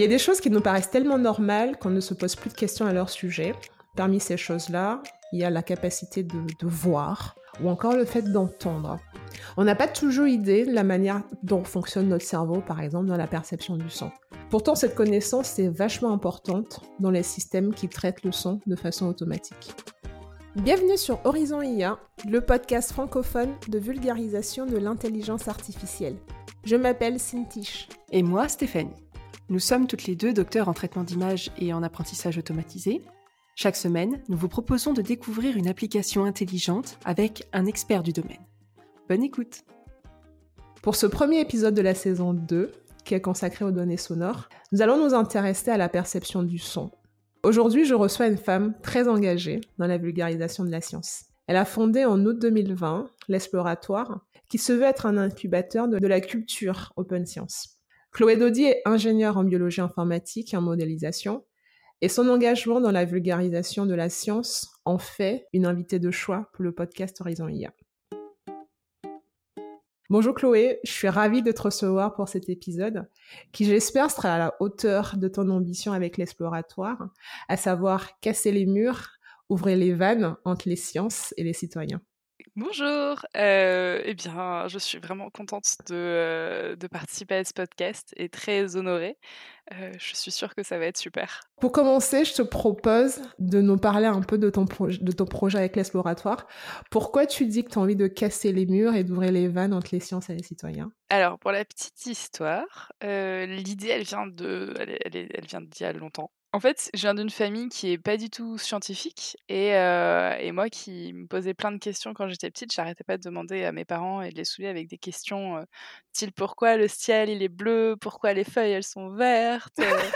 Il y a des choses qui nous paraissent tellement normales qu'on ne se pose plus de questions à leur sujet. Parmi ces choses-là, il y a la capacité de, voir ou encore le fait d'entendre. On n'a pas toujours idée de la manière dont fonctionne notre cerveau, par exemple, dans la perception du son. Pourtant, cette connaissance est vachement importante dans les systèmes qui traitent le son de façon automatique. Bienvenue sur Horizon IA, le podcast francophone de vulgarisation de l'intelligence artificielle. Je m'appelle Cintiche. Et moi, Stéphanie. Nous sommes toutes les deux docteurs en traitement d'image et en apprentissage automatisé. Chaque semaine, nous vous proposons de découvrir une application intelligente avec un expert du domaine. Bonne écoute Pour ce premier épisode de la saison 2, qui est consacré aux données sonores, nous allons nous intéresser à la perception du son. Aujourd'hui, je reçois une femme très engagée dans la vulgarisation de la science. Elle a fondé en août 2020 l'Exploratoire, qui se veut être un incubateur de, la culture open science. Chloé Dodi est ingénieure en biologie informatique et en modélisation, et son engagement dans la vulgarisation de la science en fait une invitée de choix pour le podcast Horizon IA. Bonjour Chloé, je suis ravie de te recevoir pour cet épisode qui j'espère sera à la hauteur de ton ambition avec l'exploratoire, à savoir casser les murs, ouvrir les vannes entre les sciences et les citoyens. Bonjour, euh, eh bien, je suis vraiment contente de, euh, de, participer à ce podcast et très honorée. Euh, je suis sûre que ça va être super. Pour commencer, je te propose de nous parler un peu de ton, de ton projet avec l'exploratoire. Pourquoi tu dis que tu as envie de casser les murs et d'ouvrir les vannes entre les sciences et les citoyens? Alors, pour la petite histoire, l'idée, elle vient de, elle, elle, elle vient d'il y a longtemps. En fait, je viens d'une famille qui est pas du tout scientifique et, euh, et moi qui me posais plein de questions quand j'étais petite, j'arrêtais pas de demander à mes parents et de les saouler avec des questions euh, style pourquoi le ciel il est bleu, pourquoi les feuilles elles sont vertes, euh,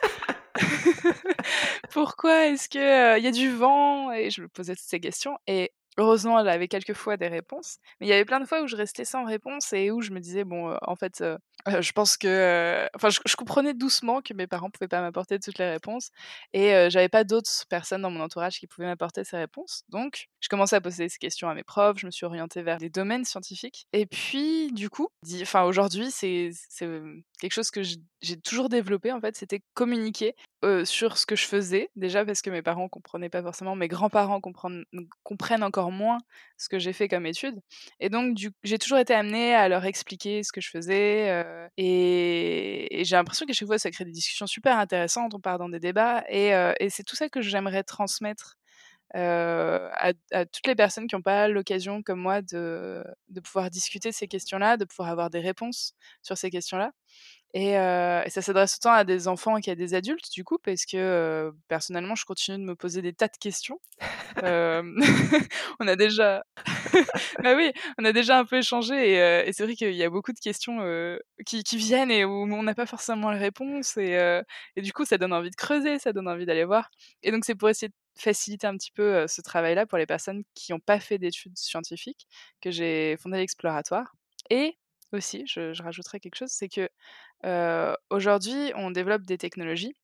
pourquoi est-ce que il y a du vent et je me posais toutes ces questions et Heureusement, elle avait quelques fois des réponses, mais il y avait plein de fois où je restais sans réponse et où je me disais bon, en fait, je pense que, enfin, je, comprenais doucement que mes parents pouvaient pas m'apporter toutes les réponses et j'avais pas d'autres personnes dans mon entourage qui pouvaient m'apporter ces réponses. Donc, je commençais à poser ces questions à mes profs, je me suis orientée vers des domaines scientifiques et puis, du coup, enfin, aujourd'hui, c'est quelque chose que j'ai toujours développé en fait, c'était communiquer sur ce que je faisais déjà parce que mes parents comprenaient pas forcément, mes grands-parents comprennent, encore moins ce que j'ai fait comme étude et donc j'ai toujours été amenée à leur expliquer ce que je faisais et, j'ai l'impression qu'à chaque fois ça crée des discussions super intéressantes, on part dans des débats et, c'est tout ça que j'aimerais transmettre à, à, toutes les personnes qui n'ont pas l'occasion, comme moi, de, de pouvoir discuter de ces questions-là, de pouvoir avoir des réponses sur ces questions-là. Et, ça s'adresse autant à des enfants qu'à des adultes, du coup, parce que personnellement, je continue de me poser des tas de questions. on a déjà, bah oui, on a déjà un peu échangé, et, c'est vrai qu'il y a beaucoup de questions qui, viennent et où on n'a pas forcément les réponses, et, du coup, ça donne envie de creuser, ça donne envie d'aller voir. Et donc, c'est pour essayer de faciliter un petit peu ce travail-là pour les personnes qui n'ont pas fait d'études scientifiques que j'ai fondé l'exploratoire. Et aussi, je, je rajouterais quelque chose, c'est que aujourd'hui, on développe des technologies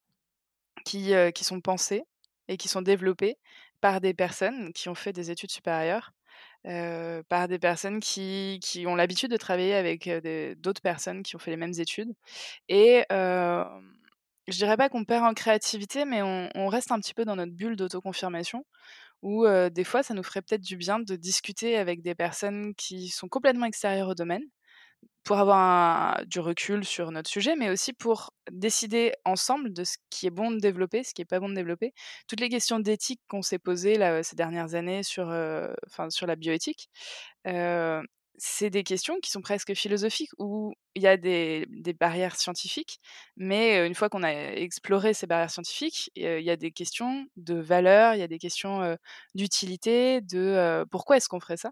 qui, qui sont pensées et qui sont développées par des personnes qui ont fait des études supérieures, par des personnes qui, qui ont l'habitude de travailler avec d'autres personnes qui ont fait les mêmes études. Et je dirais pas qu'on perd en créativité, mais on, reste un petit peu dans notre bulle d'autoconfirmation, où des fois, ça nous ferait peut-être du bien de discuter avec des personnes qui sont complètement extérieures au domaine, pour avoir du recul sur notre sujet, mais aussi pour décider ensemble de ce qui est bon de développer, ce qui est pas bon de développer. Toutes les questions d'éthique qu'on s'est posées ces dernières années sur, euh, sur la bioéthique, euh, c'est des questions qui sont presque philosophiques, où il y a des, des, barrières scientifiques, mais une fois qu'on a exploré ces barrières scientifiques, il y a des questions de valeur, il y a des questions d'utilité, de pourquoi est-ce qu'on ferait ça?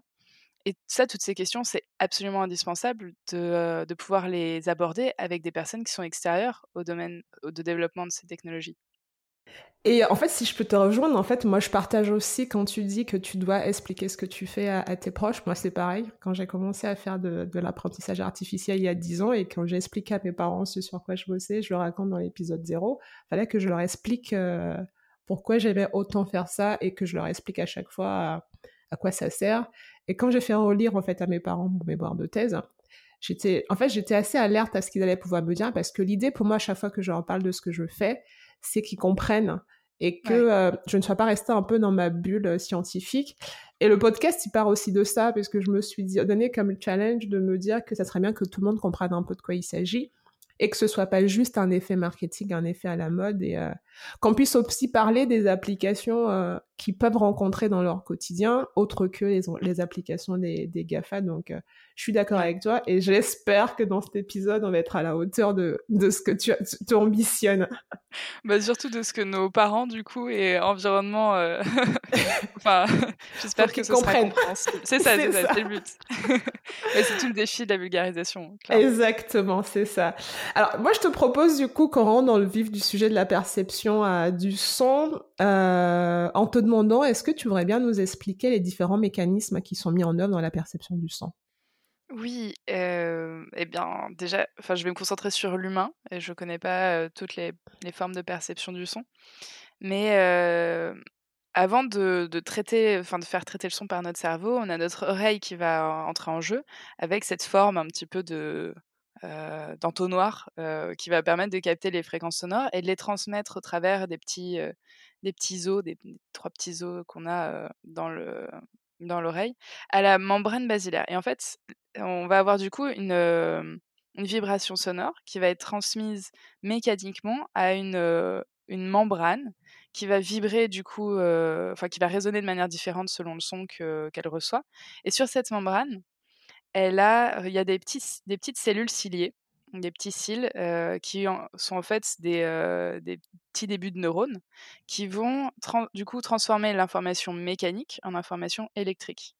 Et ça, toutes ces questions, c'est absolument indispensable de, de, pouvoir les aborder avec des personnes qui sont extérieures au domaine de développement de ces technologies. Et en fait, si je peux te rejoindre, en fait, moi, je partage aussi quand tu dis que tu dois expliquer ce que tu fais à, tes proches. Moi, c'est pareil. Quand j'ai commencé à faire de, l'apprentissage artificiel il y a 10 ans et quand j'ai expliqué à mes parents ce sur quoi je bossais, je le raconte dans l'épisode 0, il fallait que je leur explique pourquoi j'aimais autant faire ça et que je leur explique à chaque fois à quoi ça sert. Et quand j'ai fait relire en fait à mes parents mon mémoire de thèse, j'étais, en fait, j'étais assez alerte à ce qu'ils allaient pouvoir me dire parce que l'idée pour moi, à chaque fois que je leur parle de ce que je fais, c'est qu'ils comprennent et que euh, je ne sois pas restée un peu dans ma bulle euh, scientifique. Et le podcast, il part aussi de ça, parce que je me suis donné comme challenge de me dire que ça serait bien que tout le monde comprenne un peu de quoi il s'agit et que ce soit pas juste un effet marketing, un effet à la mode et euh, qu'on puisse aussi parler des applications euh, qu'ils peuvent rencontrer dans leur quotidien, autre que les, les applications des, des GAFA. Donc, euh, je suis d'accord avec toi et j'espère que dans cet épisode, on va être à la hauteur de, de ce que tu, tu ambitionnes. Bah, surtout de ce que nos parents, du coup, et environnement. enfin, j'espère que ce comprennent. C'est ça, c'est ça, c'est le but. C'est tout le défi de la vulgarisation. Exactement, c'est ça. Alors, moi, je te propose du coup qu'on rentre dans le vif du sujet de la perception euh, du son euh, en te demandant est-ce que tu voudrais bien nous expliquer les différents mécanismes qui sont mis en œuvre dans la perception du son? Oui, euh, eh bien, déjà, enfin, je vais me concentrer sur l'humain et je connais pas toutes les, formes de perception du son, mais avant de, faire traiter le son par notre cerveau, on a notre oreille qui va entrer en jeu avec cette forme un petit peu de euh, d'entonnoir euh, qui va permettre de capter les fréquences sonores et de les transmettre au travers des petits, euh, os, des, trois petits os qu'on a dans le dans l'oreille, à la membrane basilaire. Et en fait, on va avoir du coup une, vibration sonore qui va être transmise mécaniquement à une membrane qui va vibrer du coup, enfin qui va résonner de manière différente selon le son qu'elle reçoit. Et sur cette membrane, elle a, il y a des, des petites cellules ciliées, des petits cils qui sont en fait des, des, petits débuts de neurones qui vont du coup transformer l'information mécanique en information électrique.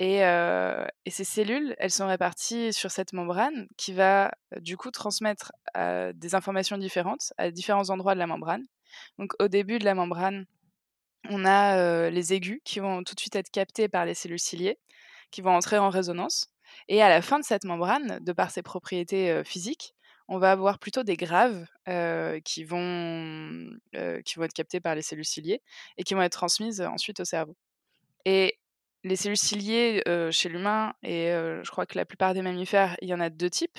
Et, et, ces cellules, elles sont réparties sur cette membrane qui va du coup transmettre des informations différentes à différents endroits de la membrane. Donc au début de la membrane, on a les aigus qui vont tout de suite être captés par les cellules ciliées qui vont entrer en résonance. Et à la fin de cette membrane, de par ses propriétés physiques, on va avoir plutôt des graves qui, vont, être captés par les cellules ciliées et qui vont être transmises ensuite au cerveau. Et les cellules ciliées chez l'humain, et je crois que la plupart des mammifères, il y en a deux types.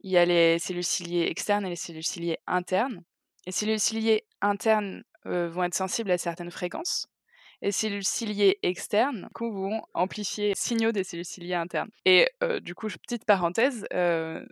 Il y a les cellules ciliées externes et les cellules ciliées internes. Les cellules ciliées internes vont être sensibles à certaines fréquences, les cellules ciliées externes coup, vont amplifier les signaux des cellules ciliées internes. Et euh, du coup, petite parenthèse, euh,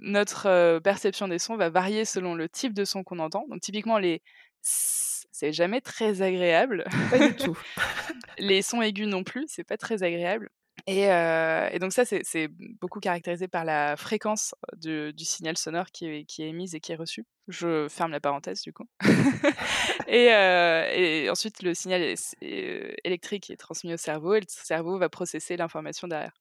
notre euh, perception des sons va varier selon le type de son qu'on entend. Donc typiquement, les c'est jamais très agréable. Pas du tout. les sons aigus non plus, c'est pas très agréable. Et, donc ça, c'est beaucoup caractérisé par la fréquence du signal sonore qui est, qui est, émise et qui est reçu. Je ferme la parenthèse du coup. et, ensuite, le signal électrique est transmis au cerveau et le cerveau va processer l'information derrière.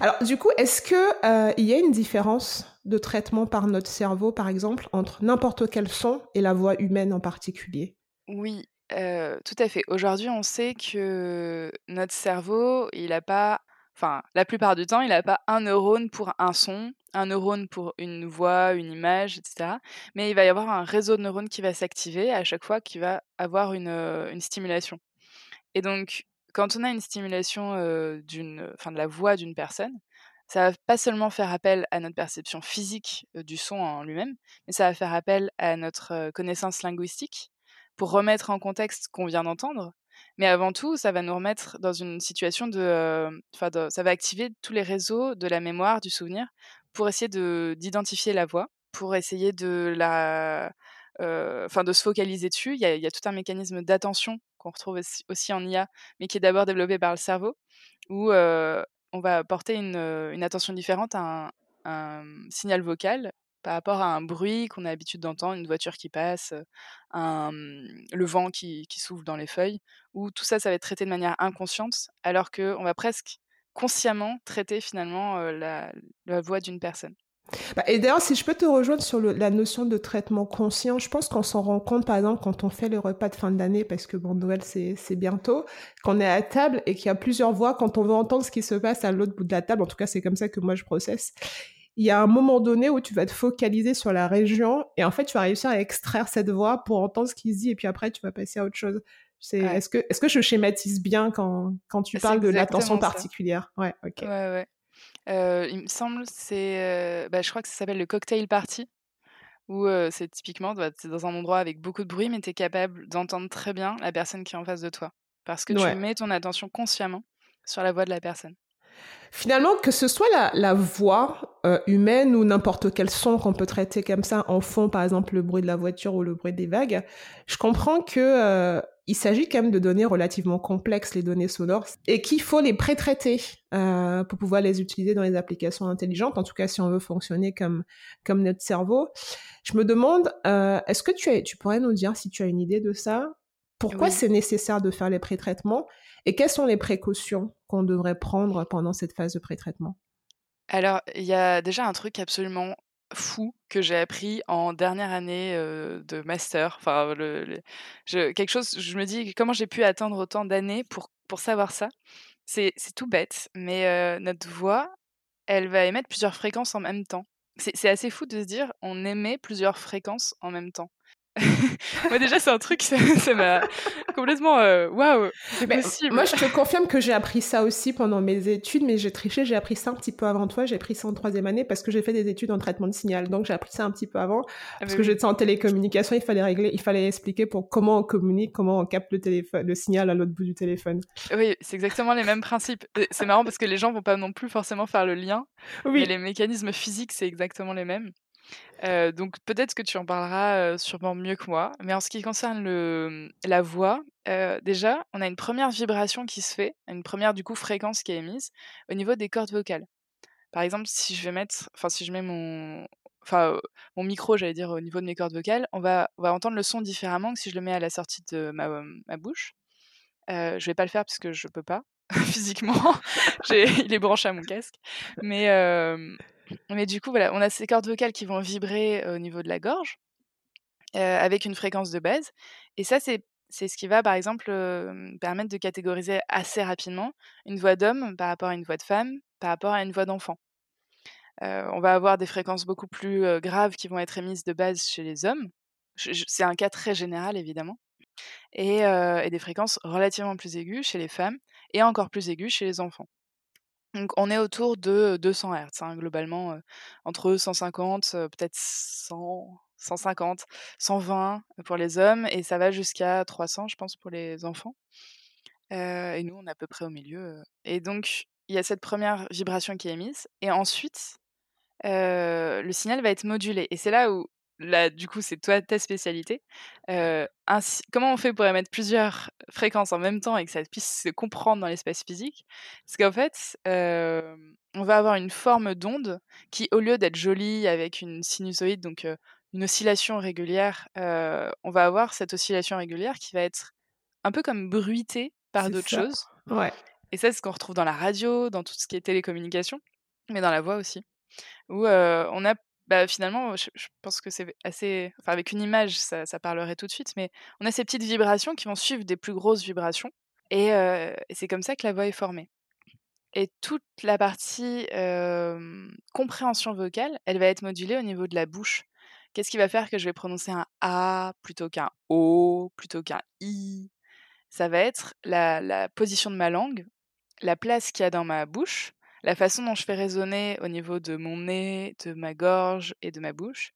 Alors du coup, est-ce qu'il il y a une différence de traitement par notre cerveau, par exemple, entre n'importe quel son et la voix humaine en particulier? Oui, tout à fait. Aujourd'hui, on sait que notre cerveau, il n'a pas enfin, la plupart du temps, il n'a pas un neurone pour un son, un neurone pour une voix, une image, etc. Mais il va y avoir un réseau de neurones qui va s'activer à chaque fois qu'il va avoir une, une stimulation. Et donc, quand on a une stimulation enfin, de la voix d'une personne, ça va pas seulement faire appel à notre perception physique du son en lui-même, mais ça va faire appel à notre connaissance linguistique pour remettre en contexte qu'on vient d'entendre. Mais avant tout, ça va nous remettre dans une situation de, enfin, ça va activer tous les réseaux de la mémoire, du souvenir, pour essayer de d'identifier la voix, pour essayer de la, enfin, de se focaliser dessus. Il y, a, tout un mécanisme d'attention qu'on retrouve aussi en IA, mais qui est d'abord développé par le cerveau, où on va porter une, une attention différente à un signal vocal par rapport à un bruit qu'on a l'habitude d'entendre, une voiture qui passe, un, le vent qui, qui souffle dans les feuilles, où tout ça, ça va être traité de manière inconsciente, alors qu'on va presque consciemment traiter finalement la, voix d'une personne. Bah, et d'ailleurs, si je peux te rejoindre sur la notion de traitement conscient, je pense qu'on s'en rend compte, par exemple, quand on fait les repas de fin d'année, parce que bon, Noël, c'est bientôt, qu'on est à table et qu'il y a plusieurs voix, quand on veut entendre ce qui se passe à l'autre bout de la table, en tout cas, c'est comme ça que moi je processe, il y a un moment donné où tu vas te focaliser sur la région et en fait, tu vas réussir à extraire cette voix pour entendre ce qui se dit et puis après, tu vas passer à autre chose. C'est, est-ce que, je schématise bien quand, quand tu parles de l'attention particulière? Ouais, ok. Ouais, ouais. Euh, il me semble, c'est, euh, bah, je crois que ça s'appelle le cocktail party, où euh, c'est typiquement, bah, c'est dans un endroit avec beaucoup de bruit, mais tu es capable d'entendre très bien la personne qui est en face de toi. Parce que Ouais. tu mets ton attention consciemment sur la voix de la personne. Finalement, que ce soit la, la voix euh, humaine ou n'importe quel son qu'on peut traiter comme ça en fond, par exemple le bruit de la voiture ou le bruit des vagues, je comprends que euh, il s'agit quand même de données relativement complexes, les données sonores, et qu'il faut les pré-traiter euh, pour pouvoir les utiliser dans les applications intelligentes, en tout cas si on veut fonctionner comme, comme notre cerveau. Je me demande, euh, est-ce que tu, tu pourrais nous dire si tu as une idée de ça? Pourquoi Oui. c'est nécessaire de faire les pré-traitements et quelles sont les précautions qu'on devrait prendre pendant cette phase de pré-traitement? Alors, il y a déjà un truc absolument fou que j'ai appris en dernière année euh, de master. Enfin, le, le- je, quelque chose, je me dis comment j'ai pu atteindre autant d'années pour, pour savoir ça. C'est c'est tout bête, mais euh, notre voix, elle va émettre plusieurs fréquences en même temps. C'est c'est assez fou de se dire, on émet plusieurs fréquences en même temps. Moi déjà, c'est un truc, ça ça m'a complètement... euh, Waouh, c'est Mais possible. Moi, je te confirme que j'ai appris ça aussi pendant mes études, mais j'ai triché, j'ai appris ça un petit peu avant toi, j'ai appris ça en troisième année parce que j'ai fait des études en traitement de signal, donc j'ai appris ça un petit peu avant, Ah, parce mais que j'étais en télécommunication, il fallait régler, il fallait expliquer pour comment on communique, comment on capte le téléphone, le signal à l'autre bout du téléphone. Oui, c'est exactement les mêmes principes. C'est marrant parce que les gens vont pas non plus forcément faire le lien, mais Oui, les mécanismes physiques, c'est exactement les mêmes. Donc peut-être que tu en parleras sûrement mieux que moi. Mais en ce qui concerne le, la voix, déjà, on a une première vibration qui se fait, une première du coup fréquence qui est émise au niveau des cordes vocales. Par exemple, si je vais mettre, enfin si je mets mon, enfin mon micro, j'allais dire au niveau de mes cordes vocales, on va, on va entendre le son différemment que si je le mets à la sortie de ma, ma bouche. Je vais pas le faire parce que je peux pas physiquement. Il est branché à mon casque. Mais, mais du coup, voilà, on a ces cordes vocales qui vont vibrer au niveau de la gorge avec une fréquence de base. Et ça, c'est ce qui va, par exemple, permettre de catégoriser assez rapidement une voix d'homme par rapport à une voix de femme, par rapport à une voix d'enfant. On va avoir des fréquences beaucoup plus graves qui vont être émises de base chez les hommes. C'est un cas très général, évidemment et, et des fréquences relativement plus aiguës chez les femmes et encore plus aiguës chez les enfants. Donc on est autour de 200 Hz, hein, globalement, entre 150, euh, peut-être 100, 150, 120 pour les hommes, et ça va jusqu'à 300, je pense, pour les enfants. Et nous, on est à peu près au milieu. Et donc, il y a cette première vibration qui est émise, et ensuite, le signal va être modulé. Et c'est là où, là, du coup, c'est toi ta spécialité. Euh, ainsi- comment on fait pour émettre plusieurs fréquences en même temps et que ça puisse se comprendre dans l'espace physique? Parce qu'en fait, euh, on va avoir une forme d'onde qui, au lieu d'être jolie avec une sinusoïde, donc euh, une oscillation régulière, on va avoir cette oscillation régulière qui va être un peu comme bruitée par d'autres choses. ouais. Et ça, c'est ce qu'on retrouve dans la radio, dans tout ce qui est télécommunication, mais dans la voix aussi. Où euh, on a, bah, finalement, je, pense que c'est assez. Enfin, avec une image, ça, parlerait tout de suite, mais on a ces petites vibrations qui vont suivre des plus grosses vibrations. Et, euh, c'est comme ça que la voix est formée. Et toute la partie compréhension vocale, elle va être modulée au niveau de la bouche. Qu'est-ce qui va faire que je vais prononcer un A plutôt qu'un O, plutôt qu'un I? Ça va être la position de ma langue, la place qu'il y a dans ma bouche, la façon dont je fais résonner au niveau de mon nez, de ma gorge et de ma bouche,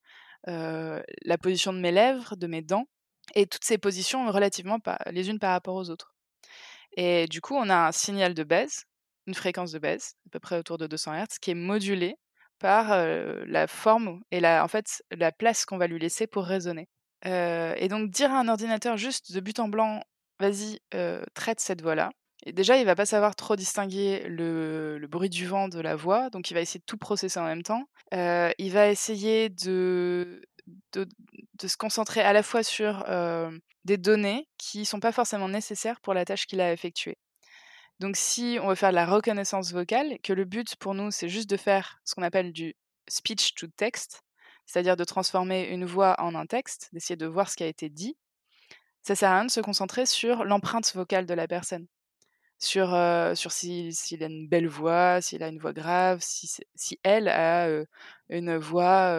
euh, la position de mes lèvres, de mes dents, et toutes ces positions relativement les unes par rapport aux autres. Et du coup, on a un signal de base, une fréquence de base, à peu près autour de 200 Hz, qui est modulé par euh, la forme et la, en fait, la place qu'on va lui laisser pour résonner. Euh, et donc, dire à un ordinateur juste de but en blanc, vas-y, traite cette voix-là. Déjà, il va pas savoir trop distinguer le, bruit du vent de la voix, donc il va essayer de tout processer en même temps. Euh, il va essayer de se concentrer à la fois sur euh, des données qui sont pas forcément nécessaires pour la tâche qu'il a effectuée. Donc si on veut faire de la reconnaissance vocale, que le but pour nous c'est juste de faire ce qu'on appelle du speech to text, c'est-à-dire de transformer une voix en un texte, d'essayer de voir ce qui a été dit, ça sert à rien de se concentrer sur l'empreinte vocale de la personne, sur, sur s'il si, a une belle voix, s'il a une voix grave, si, si elle a une voix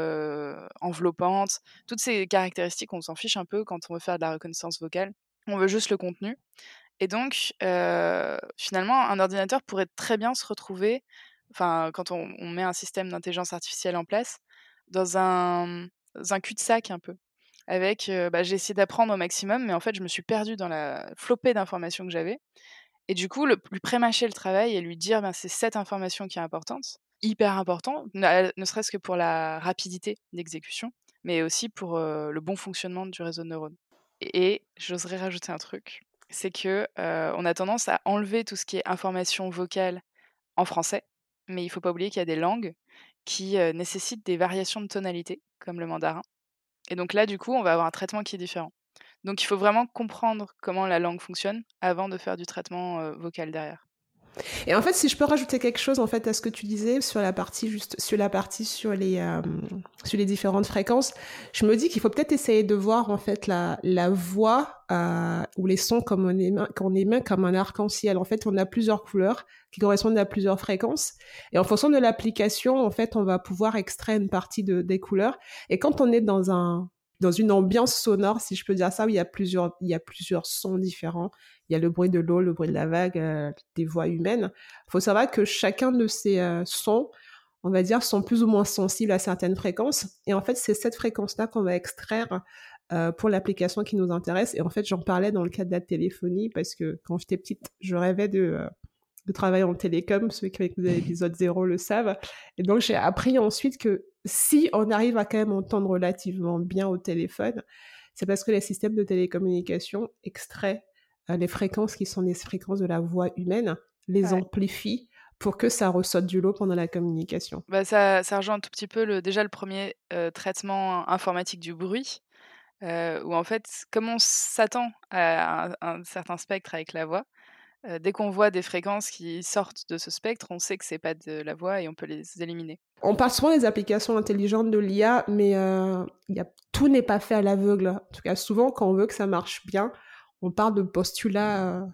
enveloppante, toutes ces caractéristiques on s'en fiche un peu quand on veut faire de la reconnaissance vocale, on veut juste le contenu. Et donc, finalement, un ordinateur pourrait très bien se retrouver enfin quand on, met un système d'intelligence artificielle en place, dans un, un cul-de-sac un peu. Avec, bah, j'ai essayé d'apprendre au maximum, mais en fait, je me suis perdue dans la flopée d'informations que j'avais. Et du coup, lui prémâcher le travail et lui dire, ben, c'est cette information qui est importante, hyper important, ne, serait-ce que pour la rapidité d'exécution, mais aussi pour le bon fonctionnement du réseau de neurones. Et, j'oserais rajouter un truc, c'est que on a tendance à enlever tout ce qui est information vocale en français, mais il faut pas oublier qu'il y a des langues qui nécessitent des variations de tonalité, comme le mandarin. Et donc là, du coup, on va avoir un traitement qui est différent. Donc il faut vraiment comprendre comment la langue fonctionne avant de faire du traitement vocal derrière. Et en fait, si je peux rajouter quelque chose en fait à ce que tu disais sur la partie juste sur la partie sur les sur les différentes fréquences, je me dis qu'il faut peut-être essayer de voir en fait la la voix ou les sons comme on émet, qu'on émet comme un arc-en-ciel. En fait, on a plusieurs couleurs qui correspondent à plusieurs fréquences et en fonction de l'application, en fait, on va pouvoir extraire une partie de des couleurs. Et quand on est dans un dans une ambiance sonore, si je peux dire ça, où il y a plusieurs, il y a plusieurs sons différents. Il y a le bruit de l'eau, le bruit de la vague, euh, des voix humaines. Il faut savoir que chacun de ces euh, sons, on va dire, sont plus ou moins sensibles à certaines fréquences. Et en fait, c'est cette fréquence-là qu'on va extraire euh, pour l'application qui nous intéresse. Et en fait, j'en parlais dans le cadre de la téléphonie parce que quand j'étais petite, je rêvais de de travailler en télécom, ceux qui ont écouté l'épisode 0 le savent. Et donc j'ai appris ensuite que si on arrive à quand même entendre relativement bien au téléphone, c'est parce que les systèmes de télécommunication extraient euh, les fréquences qui sont les fréquences de la voix humaine, les amplifient pour que ça ressorte du lot pendant la communication. Bah ça, ça rejoint un tout petit peu le, déjà le premier euh, traitement informatique du bruit, euh, où en fait, comme on s'attend à un, certain spectre avec la voix, dès qu'on voit des fréquences qui sortent de ce spectre, on sait que c'est pas de la voix et on peut les éliminer. On parle souvent des applications intelligentes de l'IA, mais tout n'est pas fait à l'aveugle. En tout cas, souvent, quand on veut que ça marche bien, on parle de postulats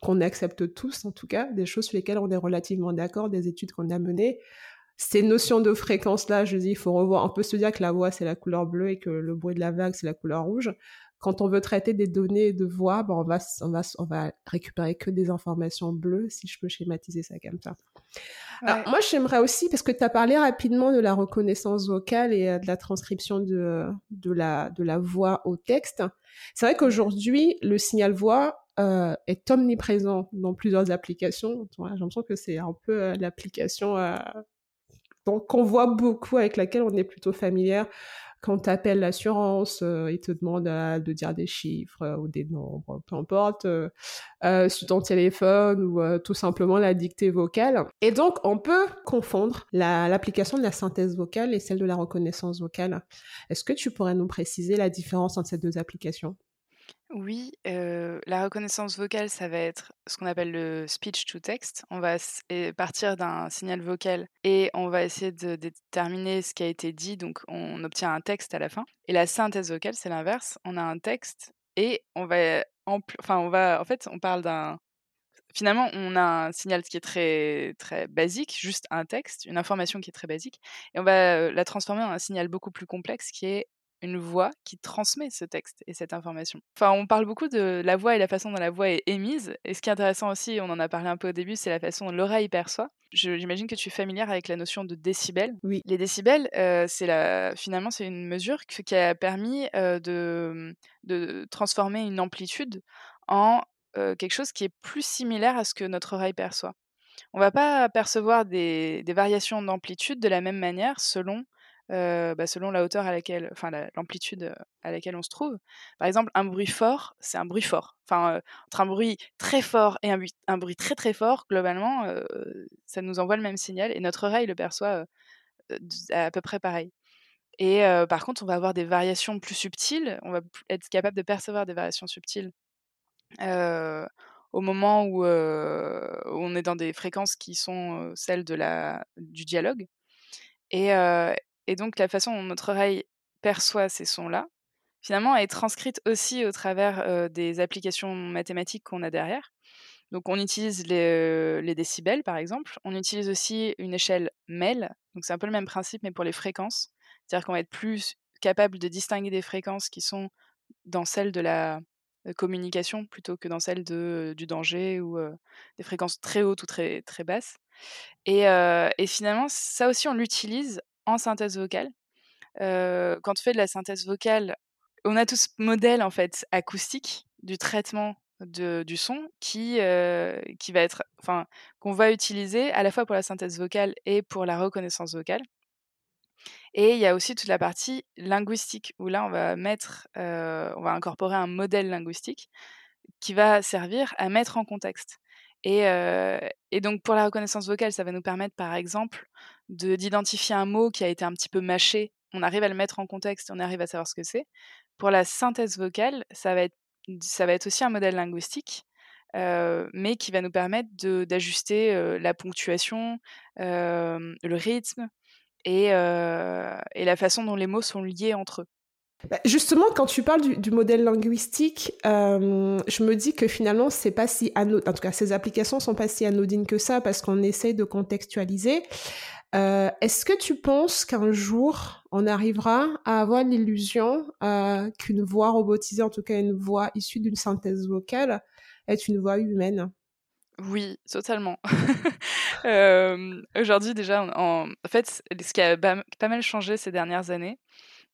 qu'on accepte tous, en tout cas, des choses sur lesquelles on est relativement d'accord, des études qu'on a menées. Ces notions de fréquence-là, je dis, il faut revoir. On peut se dire que la voix, c'est la couleur bleue et que le bruit de la vague, c'est la couleur rouge quand on veut traiter des données de voix, ben on, va, on, va, on va récupérer que des informations bleues, si je peux schématiser ça comme ça. Alors, moi, j'aimerais aussi, parce que tu as parlé rapidement de la reconnaissance vocale et euh, de la transcription de, de, la, de la voix au texte. C'est vrai qu'aujourd'hui, le signal voix euh, est omniprésent dans plusieurs applications. J'ai l'impression que c'est un peu euh, l'application qu'on voit beaucoup, avec laquelle on est plutôt familière quand tu appelles l'assurance, euh, ils te demandent euh, de dire des chiffres euh, ou des nombres, peu importe, sur ton téléphone ou tout simplement la dictée vocale. Et donc, on peut confondre l'application de la synthèse vocale et celle de la reconnaissance vocale. Est-ce que tu pourrais nous préciser la différence entre ces deux applications? Oui, la reconnaissance vocale, ça va être ce qu'on appelle le speech to text. On va partir d'un signal vocal et on va essayer de déterminer ce qui a été dit, donc on obtient un texte à la fin. Et la synthèse vocale, c'est l'inverse. On a un texte et on va enfin on va en fait, on parle d'un finalement, on a un signal qui est très très basique, juste un texte, une information qui est très basique et on va, la transformer en un signal beaucoup plus complexe qui est une voix qui transmet ce texte et cette information. Enfin, on parle beaucoup de la voix et la façon dont la voix est émise. Et ce qui est intéressant aussi, on en a parlé un peu au début, c'est la façon dont l'oreille perçoit. J'imagine que tu es familière avec la notion de décibels. Oui. Les décibels, euh, c'est la, finalement, c'est une mesure qui a permis euh, de, de transformer une amplitude en euh, quelque chose qui est plus similaire à ce que notre oreille perçoit. On va pas percevoir des, des variations d'amplitude de la même manière selon bah, selon la hauteur à laquelle, enfin l'amplitude à laquelle on se trouve. Par exemple, un bruit fort, c'est un bruit fort. Enfin, entre un bruit très fort et un, bruit très très fort, globalement, ça nous envoie le même signal et notre oreille le perçoit à peu près pareil. Et par contre, on va avoir des variations plus subtiles. On va être capable de percevoir des variations subtiles au moment où, où, on est dans des fréquences qui sont celles de la, du dialogue. Et, et donc, la façon dont notre oreille perçoit ces sons-là, finalement, est transcrite aussi au travers des applications mathématiques qu'on a derrière. Donc, on utilise les, décibels, par exemple. On utilise aussi une échelle MEL. Donc, c'est un peu le même principe, mais pour les fréquences. C'est-à-dire qu'on va être plus capable de distinguer des fréquences qui sont dans celles de la communication plutôt que dans celles de, du danger ou des fréquences très hautes ou très, très basses. Et, et finalement, ça aussi, on l'utilise en synthèse vocale. quand on fait de la synthèse vocale, on a tout ce modèle en fait acoustique du traitement de, du son qui, qui va être, enfin, qu'on va utiliser à la fois pour la synthèse vocale et pour la reconnaissance vocale. Et il y a aussi toute la partie linguistique où là on va mettre, on va incorporer un modèle linguistique qui va servir à mettre en contexte. Et, donc pour la reconnaissance vocale, ça va nous permettre par exemple d'identifier un mot qui a été un petit peu mâché. On arrive à le mettre en contexte, on arrive à savoir ce que c'est. Pour la synthèse vocale, ça va être, ça va être aussi un modèle linguistique, mais qui va nous permettre d'ajuster la ponctuation, le rythme et, et la façon dont les mots sont liés entre eux. Bah, justement, quand tu parles du, modèle linguistique, je me dis que finalement, c'est pas si anodin. En tout cas, ces applications sont pas si anodines que ça parce qu'on essaye de contextualiser. Euh, est-ce que tu penses qu'un jour, on arrivera à avoir l'illusion euh, qu'une voix robotisée, en tout cas une voix issue d'une synthèse vocale, est une voix humaine? Oui, totalement. Aujourd'hui, déjà, en, en, fait, ce qui a pas mal changé ces dernières années,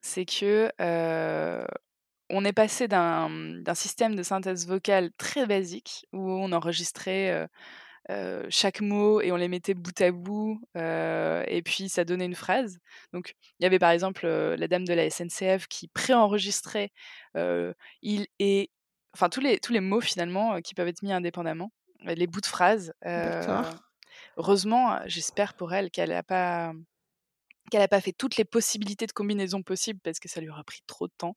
c'est que on est passé d'un système de synthèse vocale très basique où on enregistrait chaque mot et on les mettait bout à bout et puis ça donnait une phrase. Donc il y avait par exemple la dame de la SNCF qui préenregistrait il est enfin tous les tous les mots finalement qui peuvent être mis indépendamment, les bouts de phrases. heureusement, j'espère pour elle qu'elle n'a pas qu'elle n'a pas fait toutes les possibilités de combinaisons possibles parce que ça lui aura pris trop de temps.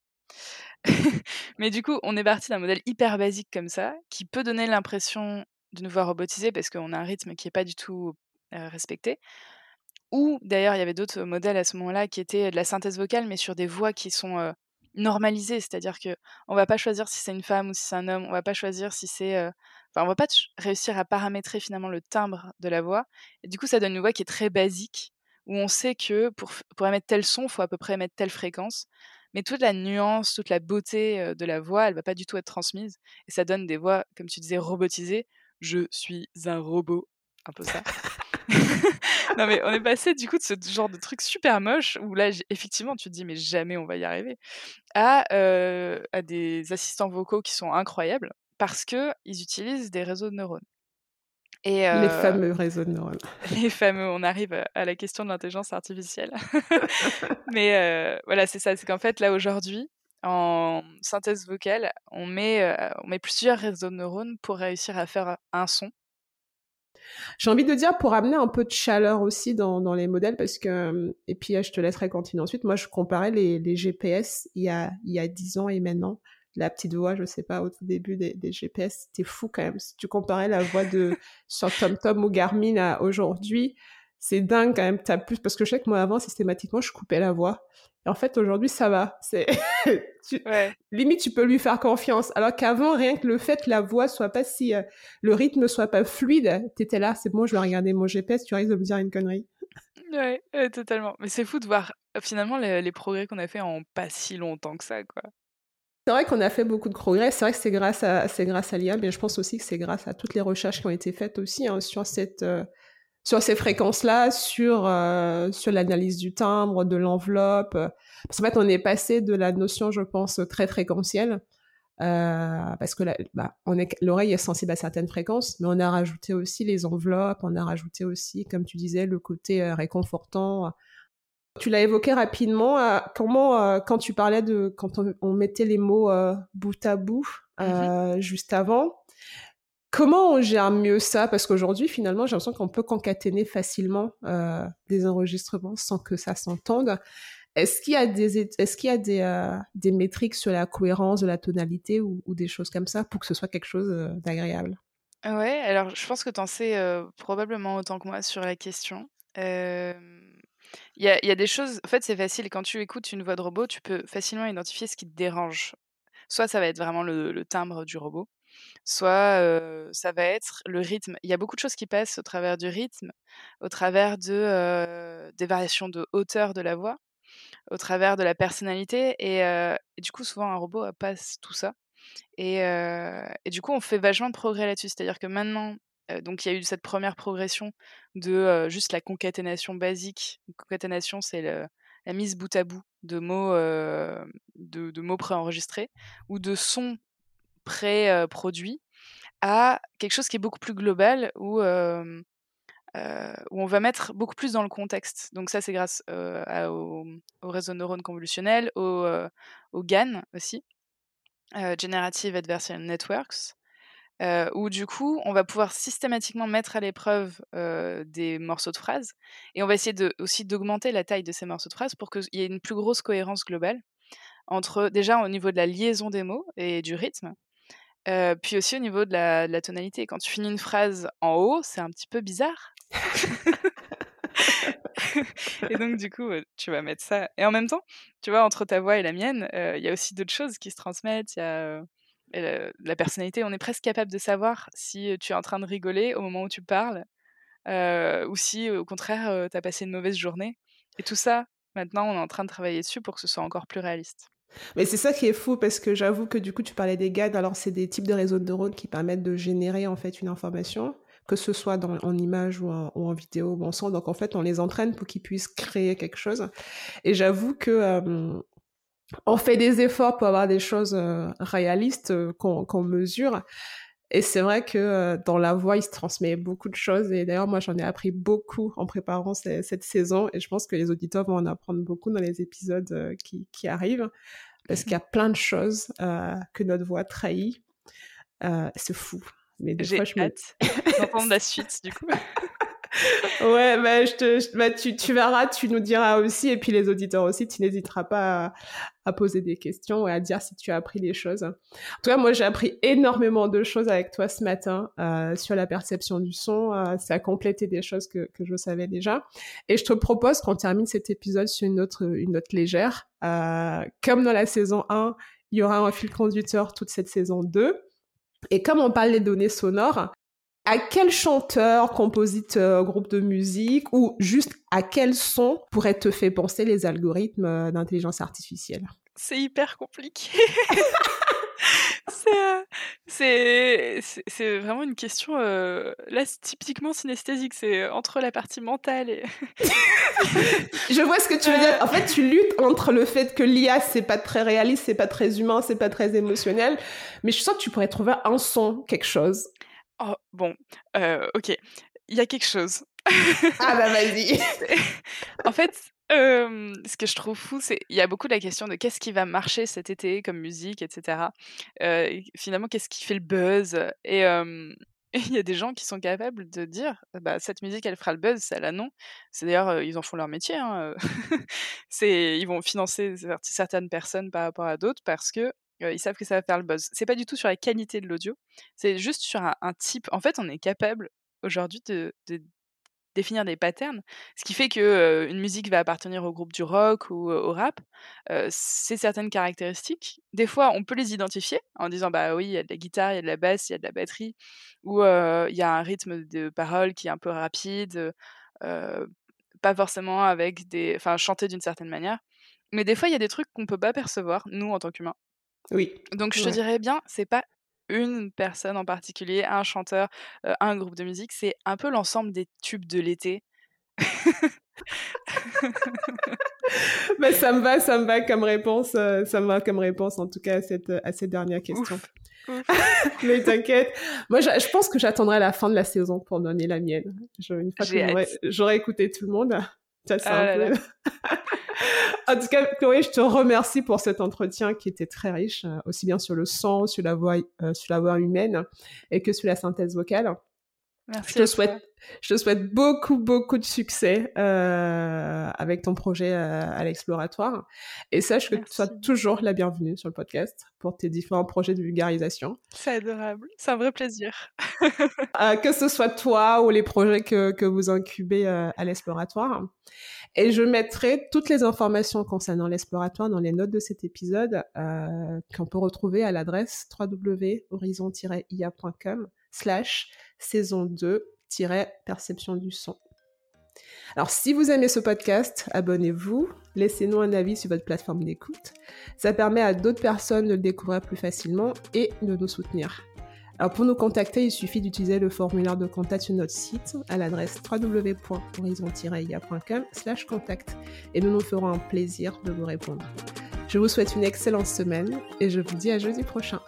Mais du coup, on est parti d'un modèle hyper basique comme ça, qui peut donner l'impression de nous voir robotiser parce qu'on a un rythme qui n'est pas du tout respecté. Ou d'ailleurs, il y avait d'autres modèles à ce moment-là qui étaient de la synthèse vocale, mais sur des voix qui sont normalisées, c'est-à-dire que on va pas choisir si c'est une femme ou si c'est un homme, on va pas choisir si c'est, enfin, on va pas réussir à paramétrer finalement le timbre de la voix. Et du coup, ça donne une voix qui est très basique où on sait que pour, pour émettre tel son, faut à peu près émettre telle fréquence. Mais toute la nuance, toute la beauté de la voix, elle va pas du tout être transmise. Et ça donne des voix, comme tu disais, robotisées. Je suis un robot. Un peu ça. non mais on est passé du coup de ce genre de truc super moche où là effectivement tu te dis mais jamais on va y arriver à, à des assistants vocaux qui sont incroyables parce que ils utilisent des réseaux de neurones les euh, fameux réseaux de neurones. Les fameux, on arrive à la question de l'intelligence artificielle. Mais euh, voilà, c'est ça, c'est qu'en fait, là, aujourd'hui, en synthèse vocale, on met, euh, on met plusieurs réseaux de neurones pour réussir à faire un son. J'ai envie de dire pour amener un peu de chaleur aussi dans, dans les modèles, parce que, et puis je te laisserai continuer ensuite, moi je comparais les, les GPS il y, a, il y a 10 ans et maintenant la petite voix, je sais pas, au tout début des, GPS, c'était fou quand même. Si tu comparais la voix de sur TomTom ou Garmin à aujourd'hui, c'est dingue quand même. Plus parce que je sais que moi avant systématiquement je coupais la voix. Et en fait aujourd'hui ça va. C'est limite tu peux lui faire confiance. Alors qu'avant rien que le fait que la voix soit pas si euh, le rythme soit pas fluide, t'étais là, c'est bon, je vais regarder mon GPS, tu risques de me dire une connerie. Ouais, totalement. Mais c'est fou de voir finalement les, les progrès qu'on a fait en pas si longtemps que ça, quoi. C'est vrai qu'on a fait beaucoup de progrès. C'est vrai que c'est grâce à c'est grâce à l'IA, mais je pense aussi que c'est grâce à toutes les recherches qui ont été faites aussi hein, sur cette euh, sur ces fréquences-là, sur euh, sur l'analyse du timbre, de l'enveloppe. Parce qu'en fait, on est passé de la notion, je pense, très fréquentielle, euh, parce que bah, l'oreille est sensible à certaines fréquences, mais on a rajouté aussi les enveloppes, on a rajouté aussi, comme tu disais, le côté réconfortant tu l'as évoqué rapidement. Euh, comment, euh, quand tu parlais de quand on, mettait les mots euh, bout à bout mm-hmm. juste avant, comment on gère mieux ça? Parce qu'aujourd'hui, finalement, j'ai l'impression qu'on peut concaténer facilement des enregistrements sans que ça s'entende. Est-ce qu'il y a des est-ce qu'il y a des, des métriques sur la cohérence de la tonalité ou, des choses comme ça pour que ce soit quelque chose d'agréable? Ouais, alors je pense que tu en sais probablement autant que moi sur la question. Il y a, y a, des choses, en fait, c'est facile. Quand tu écoutes une voix de robot, tu peux facilement identifier ce qui te dérange. Soit ça va être vraiment le, timbre du robot, soit ça va être le rythme. Il y a beaucoup de choses qui passent au travers du rythme, au travers de, des variations de hauteur de la voix, au travers de la personnalité. Et, du coup, souvent, un robot passe tout ça. Et, du coup, on fait vachement de progrès là-dessus. C'est-à-dire que maintenant, donc il y a eu cette première progression de juste la concaténation basique. concaténation, c'est la mise bout à bout de mots, de, mots préenregistrés ou de sons pré-produits à quelque chose qui est beaucoup plus global où, où on va mettre beaucoup plus dans le contexte. Donc ça, c'est grâce au, réseau de neurones convolutionnels, au, GAN aussi, Generative Adversarial Networks, où du coup, on va pouvoir systématiquement mettre à l'épreuve des morceaux de phrases et on va essayer de, aussi d'augmenter la taille de ces morceaux de phrases pour qu'il y ait une plus grosse cohérence globale entre déjà au niveau de la liaison des mots et du rythme, puis aussi au niveau de la, de la, tonalité. Quand tu finis une phrase en haut, c'est un petit peu bizarre. et donc, du coup, tu vas mettre ça. Et en même temps, tu vois, entre ta voix et la mienne, il y a aussi d'autres choses qui se transmettent. Il y a la, personnalité, on est presque capable de savoir si tu es en train de rigoler au moment où tu parles, ou si au contraire tu as passé une mauvaise journée. Et tout ça, maintenant, on est en train de travailler dessus pour que ce soit encore plus réaliste. Mais c'est ça qui est fou parce que j'avoue que du coup tu parlais des GAN, alors c'est des types de réseaux de neurones qui permettent de générer en fait une information, que ce soit dans, en image ou en, vidéo ou en son. Donc en fait on les entraîne pour qu'ils puissent créer quelque chose. Et j'avoue que on fait des efforts pour avoir des choses euh, réalistes euh, qu'on mesure. Et c'est vrai que euh, dans la voix, il se transmet beaucoup de choses. Et d'ailleurs, moi, j'en ai appris beaucoup en préparant cette saison. Et je pense que les auditeurs vont en apprendre beaucoup dans les épisodes qui, qui, arrivent. Parce qu'il y a plein de choses que notre voix trahit. c'est fou. Mais J'ai hâte d'entendre la suite, du coup. ouais, bah, je te, bah, tu, tu, verras, tu nous diras aussi, et puis les auditeurs aussi, tu n'hésiteras pas à, poser des questions et à dire si tu as appris des choses. En tout cas, moi, j'ai appris énormément de choses avec toi ce matin euh, sur la perception du son. Euh, ça a complété des choses que, je savais déjà. Et je te propose qu'on termine cet épisode sur une note, une note légère. Euh, comme dans la saison 1, il y aura un fil conducteur toute cette saison 2. Et comme on parle des données sonores, à quel chanteur, compositeur, groupe de musique ou juste à quel son pourrait te faire penser les algorithmes euh, d'intelligence artificielle? C'est hyper compliqué. Euh, c'est, c'est, vraiment une question, euh, là, typiquement synesthésique. C'est entre la partie mentale et. je vois ce que tu veux dire. En fait, tu luttes entre le fait que l'IA, c'est pas très réaliste, c'est pas très humain, c'est pas très émotionnel. Mais je sens que tu pourrais trouver un son, quelque chose. Oh, bon, ok. Il y a quelque chose. ah bah vas-y. en fait, ce que je trouve fou, c'est il y a beaucoup la question de qu'est-ce qui va marcher cet été comme musique, etc. finalement, qu'est-ce qui fait le buzz? Et il y a des gens qui sont capables de dire bah, cette musique, elle fera le buzz, celle-là non. C'est d'ailleurs, ils en font leur métier. Hein, c'est, ils vont financer certaines personnes par rapport à d'autres parce que ils savent que ça va faire le buzz. C'est pas du tout sur la qualité de l'audio, c'est juste sur un, type. En fait, on est capable aujourd'hui de, définir des patterns, ce qui fait que une musique va appartenir au groupe du rock ou au rap. c'est certaines caractéristiques. Des fois, on peut les identifier en disant bah oui, il y a de la guitare, il y a de la basse, il y a de la batterie, ou il y a un rythme de parole qui est un peu rapide, pas forcément avec des, enfin chanter d'une certaine manière. Mais des fois, il y a des trucs qu'on peut pas percevoir nous en tant qu'humains. Oui. Donc je te dirais bien, c'est pas une personne en particulier, un chanteur, un groupe de musique, c'est un peu l'ensemble des tubes de l'été. Mais ça me va, ça me va comme réponse, ça me va comme réponse en tout cas à cette, à cette dernière question. Mais t'inquiète, moi je, pense que j'attendrai la fin de la saison pour donner la mienne. une fois que j'aurai écouté tout le monde, ça, c'est ah un peu... en tout cas, Chloé, je te remercie pour cet entretien qui était très riche, euh, aussi bien sur le son, sur la voix, euh, sur la voix humaine et que sur la synthèse vocale. Merci. Je te souhaite, je te souhaite beaucoup, beaucoup de succès euh, avec ton projet à l'exploratoire. Et sache que tu sois toujours la bienvenue sur le podcast pour tes différents projets de vulgarisation. C'est adorable. C'est un vrai plaisir. que ce soit toi ou les projets que, que vous incubez à l'exploratoire. Et je mettrai toutes les informations concernant l'exploratoire dans les notes de cet épisode euh, qu'on peut retrouver à l'adresse www.horizon-ia.com slash saison 2-perception du son. Alors si vous aimez ce podcast, abonnez-vous, laissez-nous un avis sur votre plateforme d'écoute. Ça permet à d'autres personnes de le découvrir plus facilement et de nous soutenir. Alors pour nous contacter, il suffit d'utiliser le formulaire de contact sur notre site à l'adresse www.horizon-ia.com contact et nous nous ferons un plaisir de vous répondre. Je vous souhaite une excellente semaine et je vous dis à jeudi prochain.